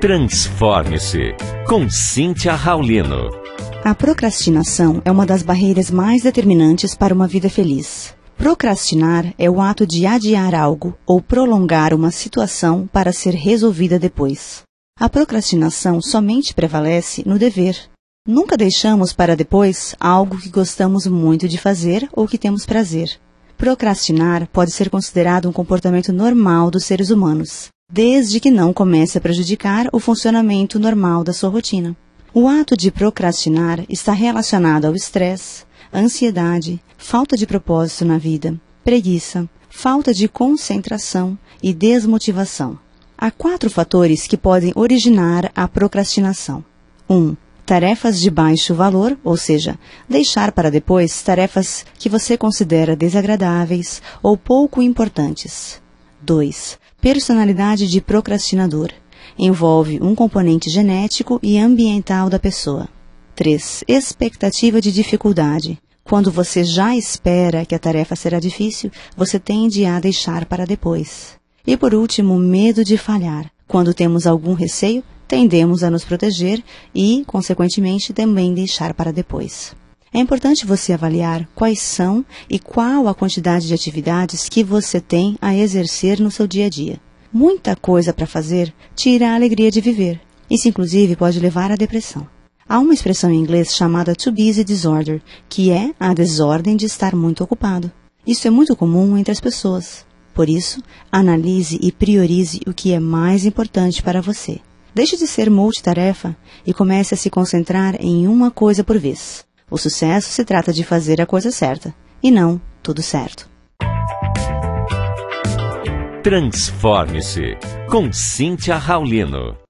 Transforme-se com Cíntia Raulino. A procrastinação é uma das barreiras mais determinantes para uma vida feliz. Procrastinar é o ato de adiar algo ou prolongar uma situação para ser resolvida depois. A procrastinação somente prevalece no dever. Nunca deixamos para depois algo que gostamos muito de fazer ou que temos prazer. Procrastinar pode ser considerado um comportamento normal dos seres humanos, desde que não comece a prejudicar o funcionamento normal da sua rotina. O ato de procrastinar está relacionado ao estresse, ansiedade, falta de propósito na vida, preguiça, falta de concentração e desmotivação. Há quatro fatores que podem originar a procrastinação. 1. Um, tarefas de baixo valor, ou seja, deixar para depois tarefas que você considera desagradáveis ou pouco importantes. 2. Personalidade de procrastinador. Envolve um componente genético e ambiental da pessoa. 3. Expectativa de dificuldade. Quando você já espera que a tarefa será difícil, você tende a deixar para depois. E por último, medo de falhar. Quando temos algum receio, tendemos a nos proteger e, consequentemente, também deixar para depois. É importante você avaliar quais são e qual a quantidade de atividades que você tem a exercer no seu dia a dia. Muita coisa para fazer tira a alegria de viver. Isso, inclusive, pode levar à depressão. Há uma expressão em inglês chamada to busy disorder, que é a desordem de estar muito ocupado. Isso é muito comum entre as pessoas. Por isso, analise e priorize o que é mais importante para você. Deixe de ser multitarefa e comece a se concentrar em uma coisa por vez. O sucesso se trata de fazer a coisa certa e não tudo certo. Transforme-se com Cíntia Raulino.